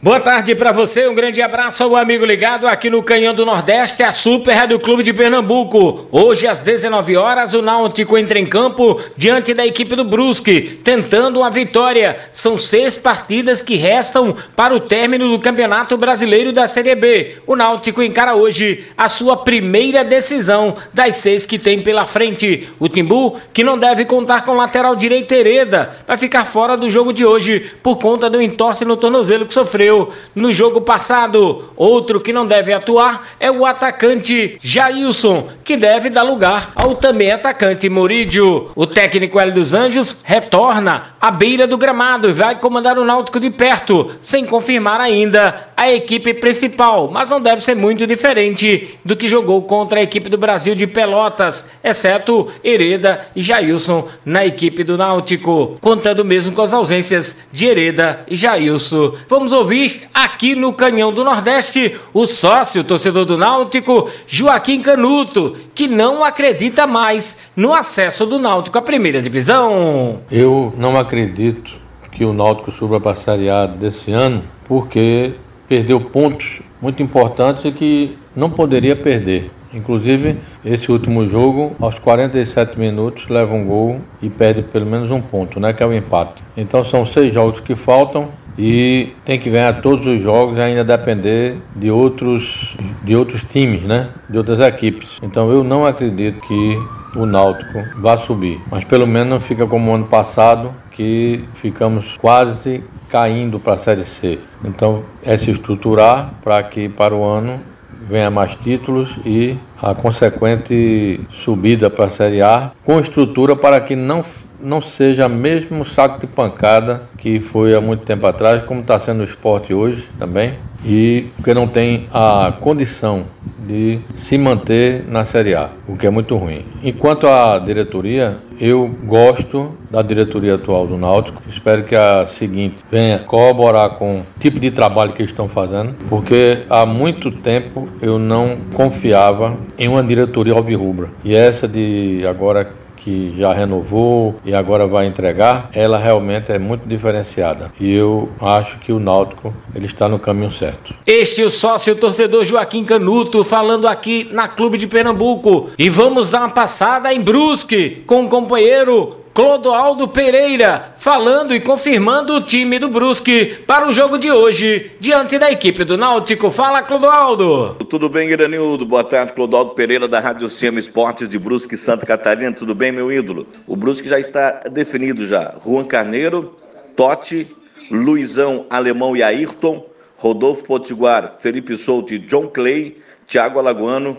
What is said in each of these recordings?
Boa tarde para você, um grande abraço ao amigo ligado aqui no Canhão do Nordeste, a Super Rádio Clube de Pernambuco. Hoje às 19 horas o Náutico entra em campo diante da equipe do Brusque, tentando uma vitória. São seis partidas que restam para o término do Campeonato Brasileiro da Série B. O Náutico encara hoje a sua primeira decisão das seis que tem pela frente. O Timbu, que não deve contar com o lateral direito Hereda, vai ficar fora do jogo de hoje por conta do entorse no tornozelo que sofreu no jogo passado. Outro que não deve atuar é o atacante Jailson, que deve dar lugar ao também atacante Morídio. O técnico Hélio dos Anjos retorna à beira do gramado e vai comandar o Náutico de perto, sem confirmar ainda a equipe principal, mas não deve ser muito diferente do que jogou contra a equipe do Brasil de Pelotas, exceto Hereda e Jailson na equipe do Náutico, contando mesmo com as ausências de Hereda e Jailson. Vamos ouvir ouvir aqui no Canhão do Nordeste o sócio torcedor do Náutico, Joaquim Canuto, que não acredita mais no acesso do Náutico à primeira divisão. Eu não acredito que o Náutico suba para a Série A desse ano, porque perdeu pontos muito importantes e que não poderia perder. Inclusive, esse último jogo, aos 47 minutos, leva um gol e perde pelo menos um ponto, né, que é o empate. Então são seis jogos que faltam e tem que ganhar todos os jogos ainda depender de outros, de outros times, né? De outras equipes. Então eu não acredito que o Náutico vá subir, mas pelo menos não fica como ano passado, que ficamos quase caindo para a Série C. Então é se estruturar para que para o ano venha mais títulos e a consequente subida para a Série A com estrutura para que não não seja mesmo saco de pancada que foi há muito tempo atrás, como está sendo o esporte hoje também, e porque não tem a condição de se manter na Série A, o que é muito ruim. Enquanto à diretoria, eu gosto da diretoria atual do Náutico. Espero que a seguinte venha corroborar com o tipo de trabalho que estão fazendo, porque há muito tempo eu não confiava em uma diretoria alvirrubra. E essa de agora que já renovou e agora vai entregar, ela realmente é muito diferenciada. E eu acho que o Náutico ele está no caminho certo. Este é o sócio torcedor Joaquim Canuto falando aqui na Clube de Pernambuco. E vamos dar uma passada em Brusque com o companheiro Clodoaldo Pereira, falando e confirmando o time do Brusque para o jogo de hoje, diante da equipe do Náutico. Fala, Clodoaldo! Tudo bem, Iranildo? Boa tarde, Clodoaldo Pereira, da Rádio Sema Esportes de Brusque, Santa Catarina. Tudo bem, meu ídolo? O Brusque já está definido já. Juan Carneiro, Totti, Luizão, Alemão e Ayrton, Rodolfo Potiguar, Felipe Souto e John Clay, Thiago Alagoano,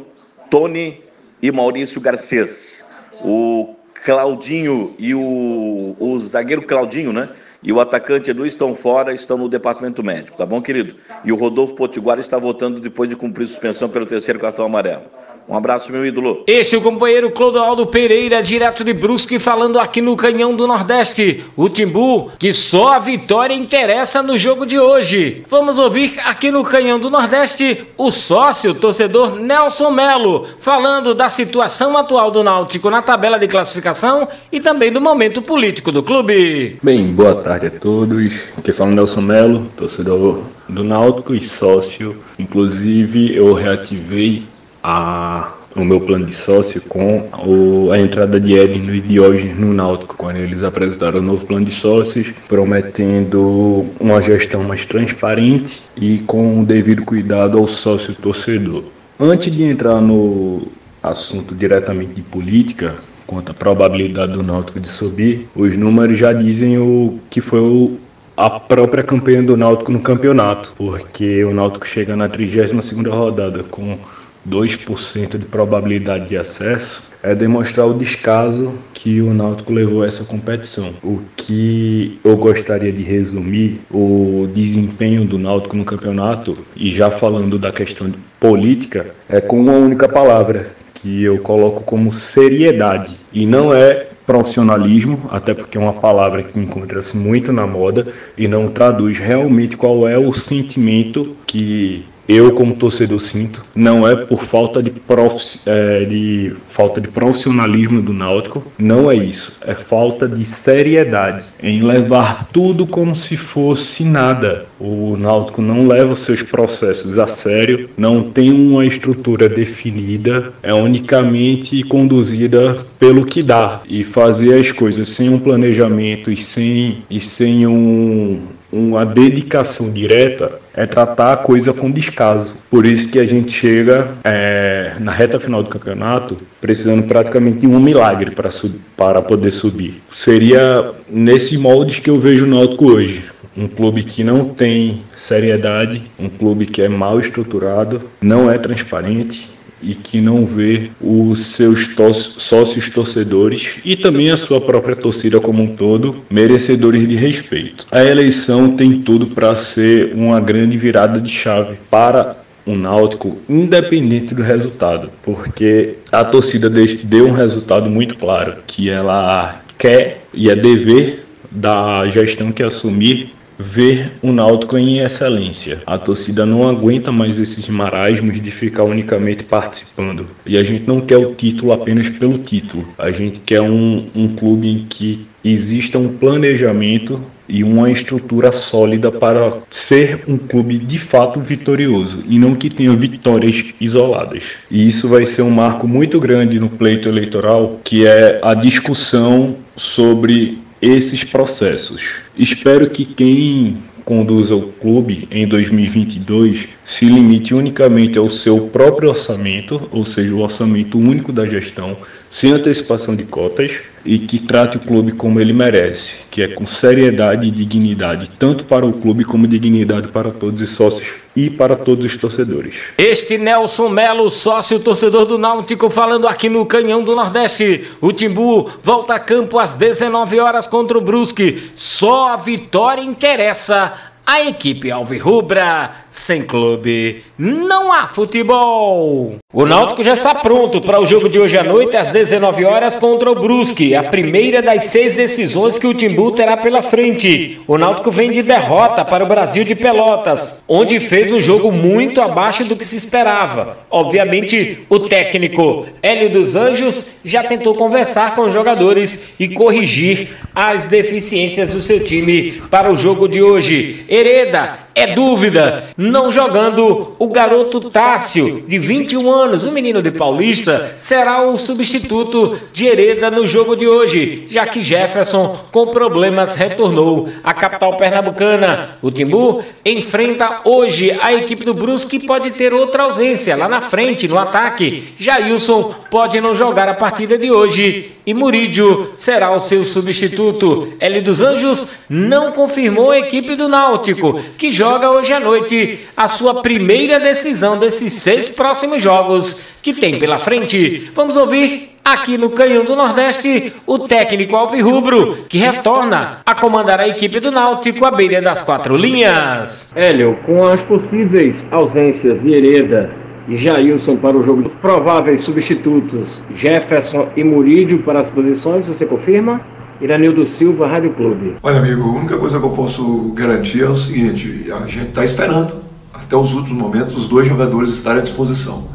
Tony e Maurício Garcês. O Claudinho e o, o zagueiro Claudinho, né? E o atacante Edu estão fora, estão no departamento médico, tá bom, querido? E o Rodolfo Potiguar está voltando depois de cumprir suspensão pelo terceiro cartão amarelo. Um abraço, meu ídolo. Este é o companheiro Clodoaldo Pereira, direto de Brusque, falando aqui no Canhão do Nordeste. O Timbu, que só a vitória interessa no jogo de hoje. Vamos ouvir aqui no Canhão do Nordeste o sócio torcedor Nelson Melo, falando da situação atual do Náutico na tabela de classificação e também do momento político do clube. Bem, boa tarde a todos. Aqui fala Nelson Melo, torcedor do Náutico e sócio. Inclusive, eu reativei a, o meu plano de sócio com o, a entrada de Edno e Diógenes no Náutico, quando eles apresentaram o novo plano de sócios, prometendo uma gestão mais transparente e com o devido cuidado ao sócio torcedor. Antes de entrar no assunto diretamente de política, quanto à probabilidade do Náutico de subir, os números já dizem o que foi o, a própria campanha do Náutico no campeonato, porque o Náutico chega na 32ª rodada com 2% de probabilidade de acesso, é demonstrar o descaso que o Náutico levou a essa competição. O que eu gostaria de resumir o desempenho do Náutico no campeonato, e já falando da questão política, é com uma única palavra, que eu coloco como seriedade. E não é profissionalismo, até porque é uma palavra que encontra-se muito na moda e não traduz realmente qual é o sentimento que eu como torcedor sinto, não é por falta de, prof, é, de falta de profissionalismo do Náutico, não é isso, é falta de seriedade em levar tudo como se fosse nada. O Náutico não leva os seus processos a sério, não tem uma estrutura definida, é unicamente conduzida pelo que dá e fazer as coisas sem um planejamento e sem, e sem um, uma dedicação direta é tratar a coisa com descaso. Por isso que a gente chega é, na reta final do campeonato precisando praticamente de um milagre para, para poder subir. Seria nesse molde que eu vejo o Náutico hoje. Um clube que não tem seriedade, um clube que é mal estruturado, não é transparente, e que não vê os seus sócios torcedores e também a sua própria torcida como um todo merecedores de respeito. A eleição tem tudo para ser uma grande virada de chave para o Náutico, independente do resultado, porque a torcida deu um resultado muito claro que ela quer e é dever da gestão que assumir ver o Náutico em excelência. A torcida não aguenta mais esses marasmos de ficar unicamente participando. E a gente não quer o título apenas pelo título. A gente quer um, um clube em que exista um planejamento e uma estrutura sólida para ser um clube de fato vitorioso e não que tenha vitórias isoladas. E isso vai ser um marco muito grande no pleito eleitoral, que é a discussão sobre esses processos. Espero que quem conduza o clube em 2022 se limite unicamente ao seu próprio orçamento, ou seja, o orçamento único da gestão, sem antecipação de cotas, e que trate o clube como ele merece, que é com seriedade e dignidade, tanto para o clube como dignidade para todos os sócios e para todos os torcedores. Este Nelson Melo, sócio torcedor do Náutico, falando aqui no Canhão do Nordeste. O Timbu volta a campo às 19 horas contra o Brusque. Só a vitória interessa a equipe alvirrubra, sem clube, não há futebol. O Náutico já está pronto para o jogo de hoje à noite às 19 horas contra o Brusque, a primeira das seis decisões que o Timbu terá pela frente. O Náutico vem de derrota para o Brasil de Pelotas, onde fez um jogo muito abaixo do que se esperava. Obviamente, o técnico Hélio dos Anjos já tentou conversar com os jogadores e corrigir as deficiências do seu time para o jogo de hoje. Hereda é dúvida, não jogando o garoto Tássio, de 21 anos, o menino de Paulista, será o substituto de Hereda no jogo de hoje, já que Jefferson, com problemas, retornou à capital pernambucana. O Timbu enfrenta hoje a equipe do Brusque que pode ter outra ausência lá na frente, no ataque. Jailson pode não jogar a partida de hoje e Murídio será o seu substituto. L dos Anjos não confirmou a equipe do Náutico, que joga hoje à noite a sua primeira decisão desses seis próximos jogos que tem pela frente. Vamos ouvir aqui no Canhão do Nordeste o técnico Alvirrubro, que retorna a comandar a equipe do Náutico à beira das quatro linhas. Hélio, com as possíveis ausências de Hereda Jailson para o jogo. Os prováveis substitutos Jefferson e Murídio para as posições, você confirma? Iranildo Silva, Rádio Clube. Olha, amigo, a única coisa que eu posso garantir é o seguinte: a gente está esperando até os últimos momentos os dois jogadores estarem à disposição.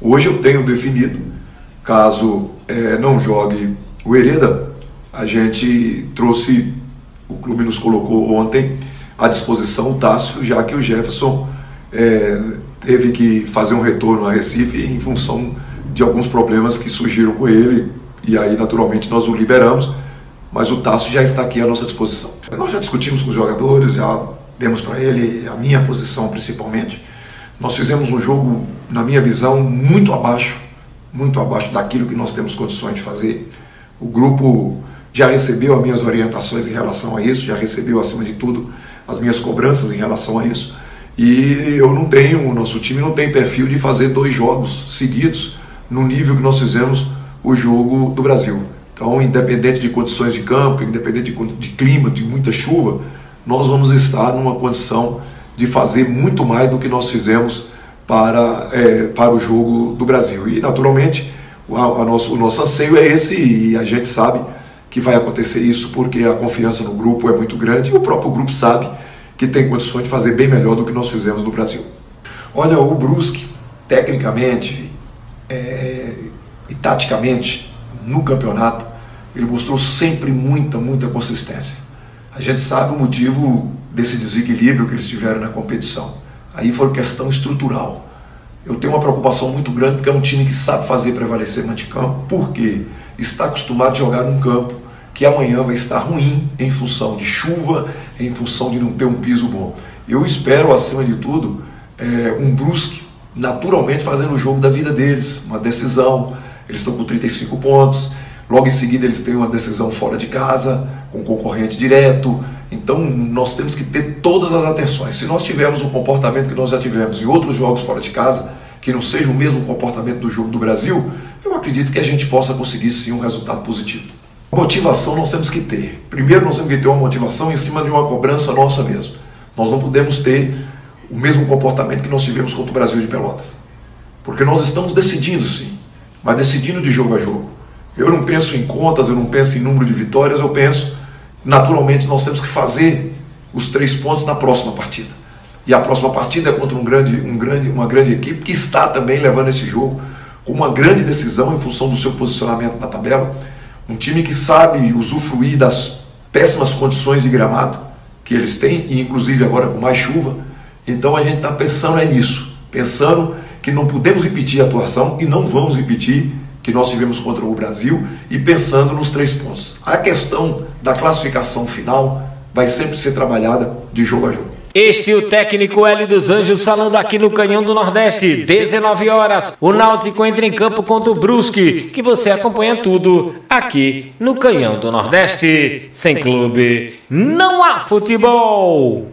Hoje eu tenho definido, caso é, não jogue o Hereda, a gente trouxe, o clube nos colocou ontem à disposição o Tássio, já que o Jefferson é, teve que fazer um retorno a Recife em função de alguns problemas que surgiram com ele e aí naturalmente nós o liberamos, mas o Tasso já está aqui à nossa disposição. Nós já discutimos com os jogadores, já demos para ele a minha posição principalmente. Nós fizemos um jogo, na minha visão, muito abaixo, muito abaixo daquilo que nós temos condições de fazer. O grupo já recebeu as minhas orientações em relação a isso, já recebeu acima de tudo as minhas cobranças em relação a isso. E eu não tenho, o nosso time não tem perfil de fazer dois jogos seguidos no nível que nós fizemos o jogo do Brasil. Então, independente de condições de campo, independente de, de clima, de muita chuva, nós vamos estar numa condição de fazer muito mais do que nós fizemos para, é, para o jogo do Brasil. E, naturalmente, a, a nosso, o nosso anseio é esse e a gente sabe que vai acontecer isso porque a confiança no grupo é muito grande e o próprio grupo sabe que tem condições de fazer bem melhor do que nós fizemos no Brasil. Olha, o Brusque, tecnicamente é, e taticamente, no campeonato, ele mostrou sempre muita, muita consistência. A gente sabe o motivo desse desequilíbrio que eles tiveram na competição. Aí foi questão estrutural. Eu tenho uma preocupação muito grande porque é um time que sabe fazer prevalecer de campo, porque está acostumado a jogar num campo que amanhã vai estar ruim em função de chuva, em função de não ter um piso bom. Eu espero, acima de tudo, é, um Brusque naturalmente fazendo o jogo da vida deles, uma decisão. Eles estão com 35 pontos, logo em seguida eles têm uma decisão fora de casa, com concorrente direto. Então nós temos que ter todas as atenções. Se nós tivermos o comportamento que nós já tivemos em outros jogos fora de casa, que não seja o mesmo comportamento do jogo do Brasil, eu acredito que a gente possa conseguir sim um resultado positivo. Motivação nós temos que ter. Primeiro nós temos que ter uma motivação em cima de uma cobrança nossa mesmo. Nós não podemos ter o mesmo comportamento que nós tivemos contra o Brasil de Pelotas. Porque nós estamos decidindo sim, mas decidindo de jogo a jogo. Eu não penso em contas, eu não penso em número de vitórias, eu penso, naturalmente, nós temos que fazer os três pontos na próxima partida. E a próxima partida é contra um grande, um grande, uma grande equipe que está também levando esse jogo com uma grande decisão em função do seu posicionamento na tabela. Um time que sabe usufruir das péssimas condições de gramado que eles têm, e inclusive agora com mais chuva então a gente está pensando é nisso, pensando que não podemos repetir a atuação e não vamos repetir que nós tivemos contra o Brasil e pensando nos três pontos. A questão da classificação final vai sempre ser trabalhada de jogo a jogo. Este é o técnico Hélio dos Anjos falando aqui no Canhão do Nordeste, 19 horas. O Náutico entra em campo contra o Brusque, que você acompanha tudo aqui no Canhão do Nordeste. Sem clube, não há futebol.